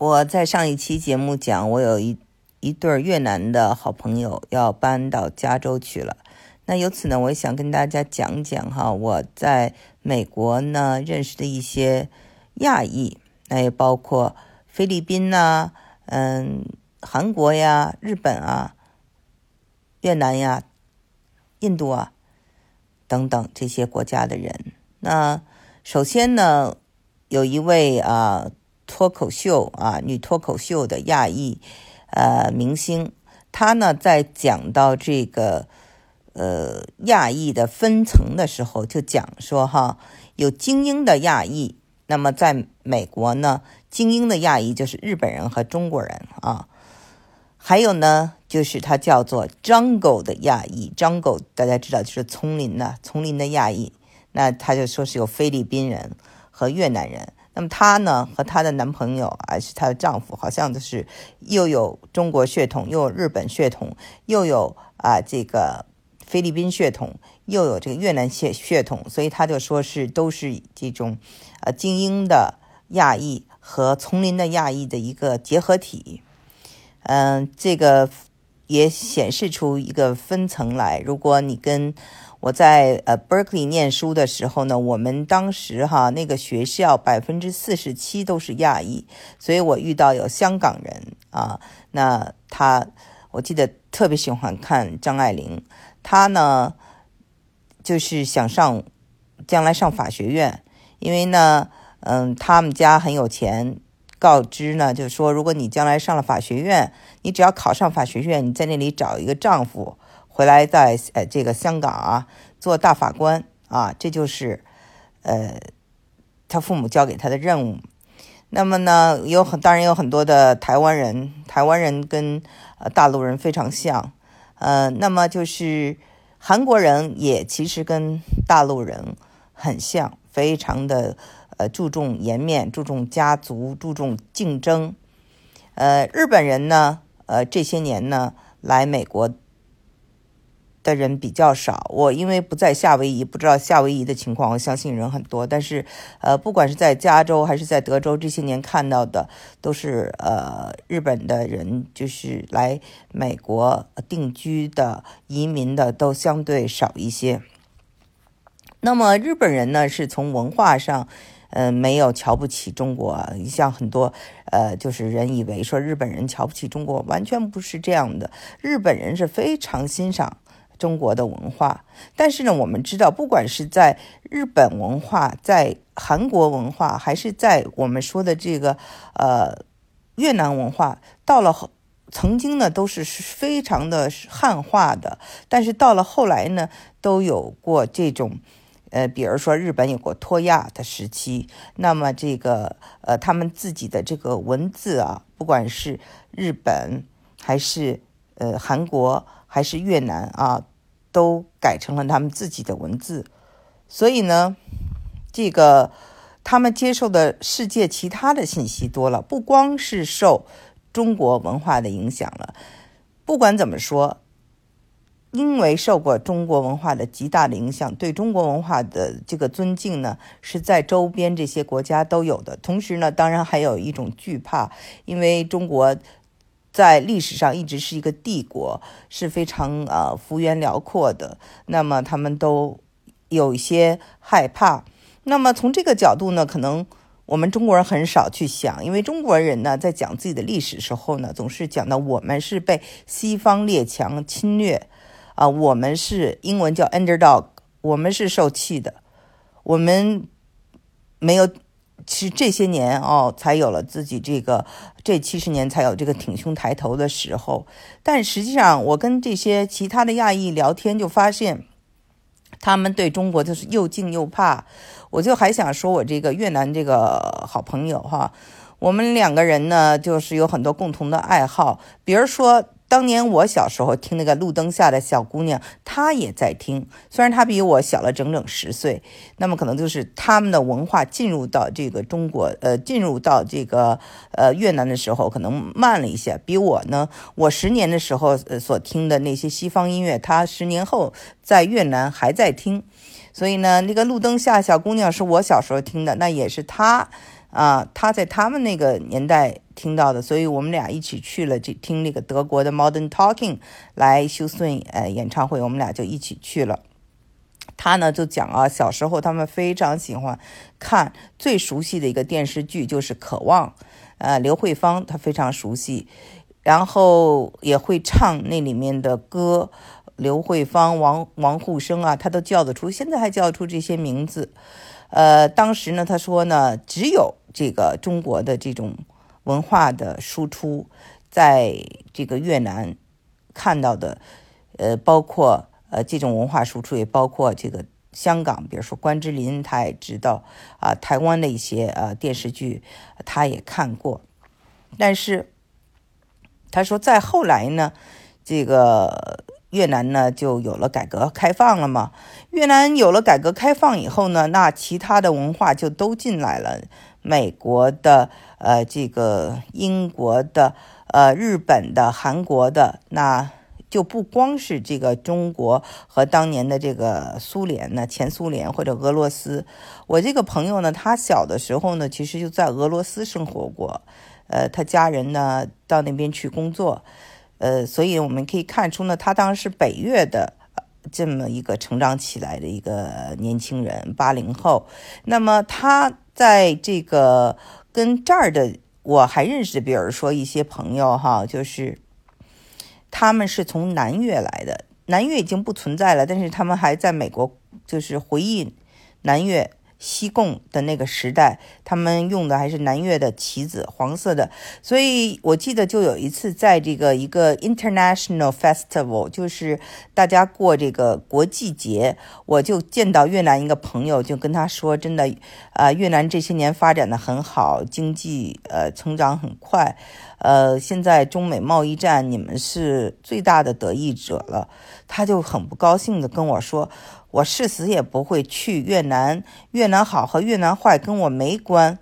我在上一期节目讲，我有一一对越南的好朋友要搬到加州去了。那由此呢，我也想跟大家讲讲哈，我在美国呢认识的一些亚裔，那也包括菲律宾呐，嗯，韩国呀、日本啊、越南呀、印度啊等等这些国家的人。那首先呢，有一位啊。脱口秀啊，女脱口秀的亚裔呃明星，她呢在讲到这个呃亚裔的分层的时候，就讲说哈，有精英的亚裔，那么在美国呢，精英的亚裔就是日本人和中国人啊，还有呢就是它叫做 jungle 的亚裔，jungle 大家知道就是丛林的丛林的亚裔，那他就说是有菲律宾人和越南人。那么她呢，和她的男朋友还是她的丈夫，好像都是又有中国血统，又有日本血统，又有啊这个菲律宾血统，又有这个越南血血统，所以她就说是都是这种呃精英的亚裔和丛林的亚裔的一个结合体。嗯，这个也显示出一个分层来。如果你跟我在呃 Berkeley 念书的时候呢，我们当时哈那个学校百分之四十七都是亚裔，所以我遇到有香港人啊，那他我记得特别喜欢看张爱玲，他呢就是想上将来上法学院，因为呢嗯他们家很有钱，告知呢就是说如果你将来上了法学院，你只要考上法学院，你在那里找一个丈夫。回来在呃这个香港啊做大法官啊，这就是呃他父母交给他的任务。那么呢，有很当然有很多的台湾人，台湾人跟大陆人非常像，呃，那么就是韩国人也其实跟大陆人很像，非常的呃注重颜面，注重家族，注重竞争。呃，日本人呢，呃这些年呢来美国。的人比较少，我因为不在夏威夷，不知道夏威夷的情况。我相信人很多，但是，呃，不管是在加州还是在德州，这些年看到的都是呃日本的人，就是来美国定居的移民的都相对少一些。那么日本人呢，是从文化上，嗯，没有瞧不起中国。像很多呃，就是人以为说日本人瞧不起中国，完全不是这样的。日本人是非常欣赏。中国的文化，但是呢，我们知道，不管是在日本文化、在韩国文化，还是在我们说的这个呃越南文化，到了曾经呢都是非常的汉化的，但是到了后来呢，都有过这种呃，比如说日本有过脱亚的时期，那么这个呃他们自己的这个文字啊，不管是日本还是呃韩国还是越南啊。都改成了他们自己的文字，所以呢，这个他们接受的世界其他的信息多了，不光是受中国文化的影响了。不管怎么说，因为受过中国文化的极大的影响，对中国文化的这个尊敬呢，是在周边这些国家都有的。同时呢，当然还有一种惧怕，因为中国。在历史上一直是一个帝国，是非常呃幅员辽阔的。那么他们都有一些害怕。那么从这个角度呢，可能我们中国人很少去想，因为中国人呢在讲自己的历史时候呢，总是讲到我们是被西方列强侵略啊，我们是英文叫 underdog，我们是受气的，我们没有。其实这些年哦，才有了自己这个这七十年才有这个挺胸抬头的时候。但实际上，我跟这些其他的亚裔聊天，就发现他们对中国就是又敬又怕。我就还想说，我这个越南这个好朋友哈，我们两个人呢，就是有很多共同的爱好，比如说。当年我小时候听那个路灯下的小姑娘，她也在听。虽然她比我小了整整十岁，那么可能就是他们的文化进入到这个中国，呃，进入到这个呃越南的时候，可能慢了一些。比我呢，我十年的时候所听的那些西方音乐，她十年后在越南还在听。所以呢，那个路灯下小姑娘是我小时候听的，那也是她啊，他在他们那个年代听到的，所以我们俩一起去了这听那个德国的 Modern Talking 来休斯顿呃演唱会，我们俩就一起去了。他呢就讲啊，小时候他们非常喜欢看最熟悉的一个电视剧就是《渴望》，呃，刘慧芳她非常熟悉，然后也会唱那里面的歌，刘慧芳、王王沪生啊，他都叫得出，现在还叫得出这些名字。呃，当时呢，他说呢，只有这个中国的这种文化的输出，在这个越南看到的，呃，包括。呃，这种文化输出也包括这个香港，比如说关之琳，他也知道啊，台湾的一些呃电视剧，他也看过。但是他说，再后来呢，这个越南呢就有了改革开放了嘛。越南有了改革开放以后呢，那其他的文化就都进来了，美国的、呃，这个英国的、呃，日本的、韩国的那。就不光是这个中国和当年的这个苏联呢，前苏联或者俄罗斯。我这个朋友呢，他小的时候呢，其实就在俄罗斯生活过，呃，他家人呢到那边去工作，呃，所以我们可以看出呢，他当时北越的这么一个成长起来的一个年轻人，八零后。那么他在这个跟这儿的，我还认识，比如说一些朋友哈，就是。他们是从南越来的，南越已经不存在了，但是他们还在美国，就是回忆南越。西贡的那个时代，他们用的还是南越的旗子，黄色的。所以我记得就有一次，在这个一个 international festival，就是大家过这个国际节，我就见到越南一个朋友，就跟他说：“真的，啊，越南这些年发展的很好，经济呃成长很快，呃，现在中美贸易战，你们是最大的得益者了。”他就很不高兴的跟我说。我誓死也不会去越南，越南好和越南坏跟我没关。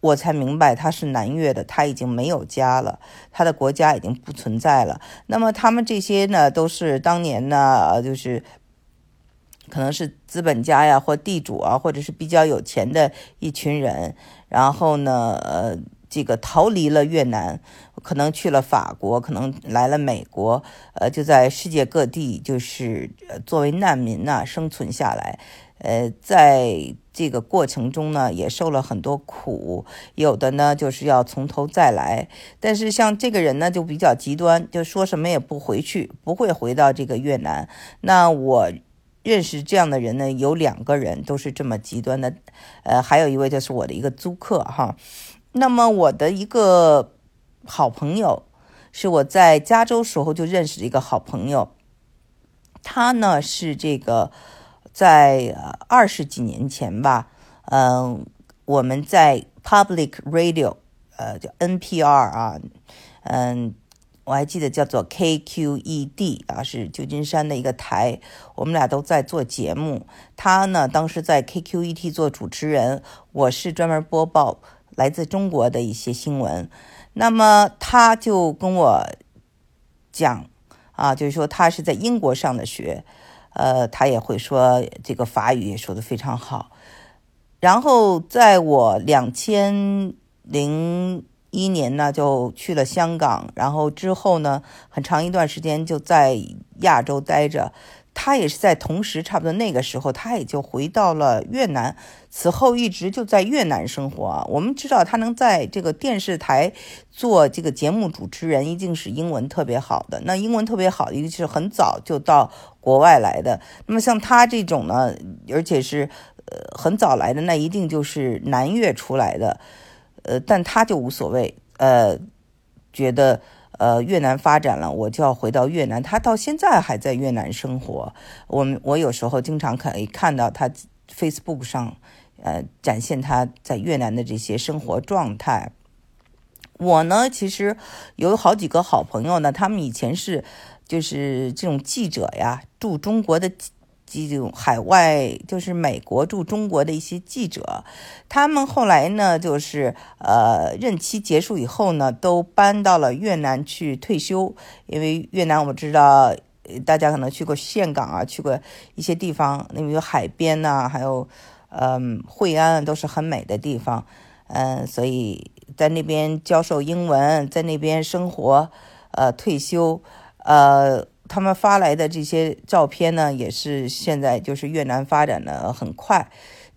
我才明白他是南越的，他已经没有家了，他的国家已经不存在了。那么他们这些呢，都是当年呢，就是可能是资本家呀，或地主啊，或者是比较有钱的一群人。然后呢，呃。这个逃离了越南，可能去了法国，可能来了美国，呃，就在世界各地，就是作为难民呐生存下来。呃，在这个过程中呢，也受了很多苦，有的呢就是要从头再来。但是像这个人呢，就比较极端，就说什么也不回去，不会回到这个越南。那我认识这样的人呢，有两个人都是这么极端的，呃，还有一位就是我的一个租客哈。那么我的一个好朋友，是我在加州时候就认识的一个好朋友。他呢是这个在二十几年前吧，嗯，我们在 Public Radio，呃，叫 NPR 啊，嗯，我还记得叫做 KQED 啊，是旧金山的一个台，我们俩都在做节目。他呢当时在 KQED 做主持人，我是专门播报。来自中国的一些新闻，那么他就跟我讲啊，就是说他是在英国上的学，呃，他也会说这个法语也说的非常好。然后在我两千零一年呢，就去了香港，然后之后呢，很长一段时间就在亚洲待着。他也是在同时，差不多那个时候，他也就回到了越南。此后一直就在越南生活。我们知道他能在这个电视台做这个节目主持人，一定是英文特别好的。那英文特别好的，一个是很早就到国外来的。那么像他这种呢，而且是呃很早来的，那一定就是南越出来的。呃，但他就无所谓，呃，觉得。呃，越南发展了，我就要回到越南。他到现在还在越南生活。我们我有时候经常可以看到他 Facebook 上，呃，展现他在越南的这些生活状态。我呢，其实有好几个好朋友呢，他们以前是就是这种记者呀，驻中国的。这种海外就是美国驻中国的一些记者，他们后来呢，就是呃任期结束以后呢，都搬到了越南去退休。因为越南我知道，大家可能去过岘港啊，去过一些地方，那边有海边呐，还有嗯惠安都是很美的地方。嗯，所以在那边教授英文，在那边生活，呃，退休，呃，他们发来的这些照片呢，也是现在就是越南发展的很快，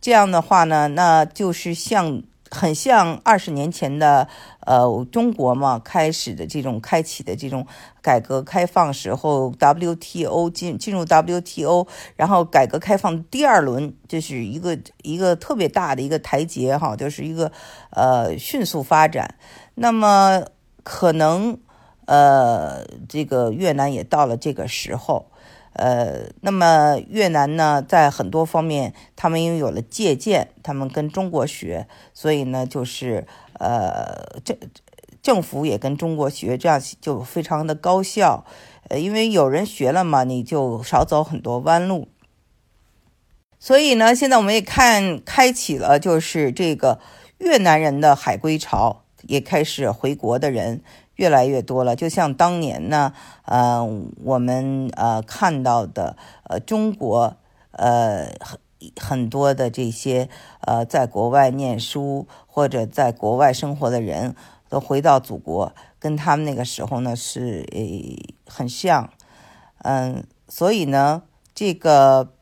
这样的话呢，那就是像。很像二十年前的，呃，中国嘛，开始的这种开启的这种改革开放时候，WTO 进进入 WTO，然后改革开放第二轮，这是一个一个特别大的一个台阶哈，就是一个呃迅速发展。那么可能呃这个越南也到了这个时候。呃，那么越南呢，在很多方面，他们因为有了借鉴，他们跟中国学，所以呢，就是呃，政政府也跟中国学，这样就非常的高效。呃，因为有人学了嘛，你就少走很多弯路。所以呢，现在我们也看开启了，就是这个越南人的海归潮，也开始回国的人。越来越多了，就像当年呢，呃，我们呃看到的，呃，中国呃很很多的这些呃在国外念书或者在国外生活的人都回到祖国，跟他们那个时候呢是诶很像，嗯，所以呢，这个，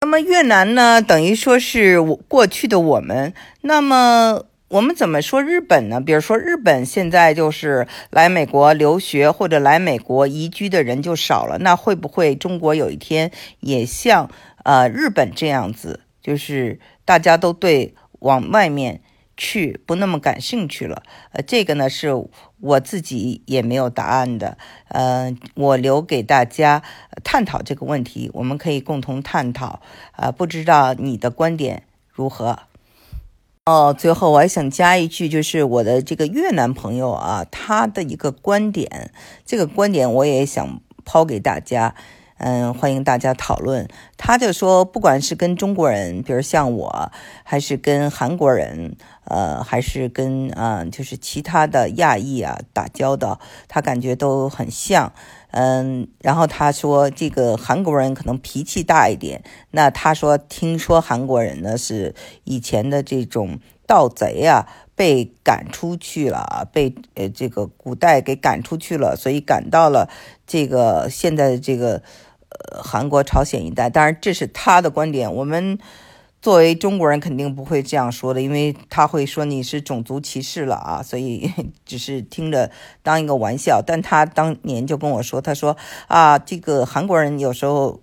那么越南呢，等于说是我过去的我们，那么。我们怎么说日本呢？比如说，日本现在就是来美国留学或者来美国移居的人就少了，那会不会中国有一天也像呃日本这样子，就是大家都对往外面去不那么感兴趣了？呃，这个呢是我自己也没有答案的，呃，我留给大家探讨这个问题，我们可以共同探讨。啊，不知道你的观点如何？哦，最后我还想加一句，就是我的这个越南朋友啊，他的一个观点，这个观点我也想抛给大家，嗯，欢迎大家讨论。他就说，不管是跟中国人，比如像我，还是跟韩国人，呃，还是跟啊，就是其他的亚裔啊打交道，他感觉都很像。嗯，然后他说这个韩国人可能脾气大一点。那他说听说韩国人呢是以前的这种盗贼啊，被赶出去了啊，被呃这个古代给赶出去了，所以赶到了这个现在的这个呃韩国朝鲜一带。当然这是他的观点，我们。作为中国人，肯定不会这样说的，因为他会说你是种族歧视了啊，所以 只是听着当一个玩笑。但他当年就跟我说，他说啊，这个韩国人有时候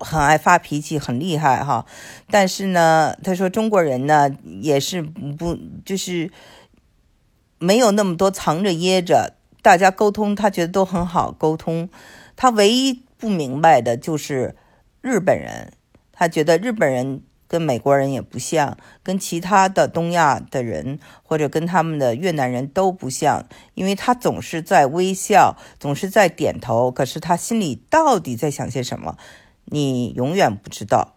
很爱发脾气，很厉害哈。但是呢，他说中国人呢也是不就是没有那么多藏着掖着，大家沟通他觉得都很好沟通。他唯一不明白的就是日本人，他觉得日本人。跟美国人也不像，跟其他的东亚的人或者跟他们的越南人都不像，因为他总是在微笑，总是在点头，可是他心里到底在想些什么，你永远不知道。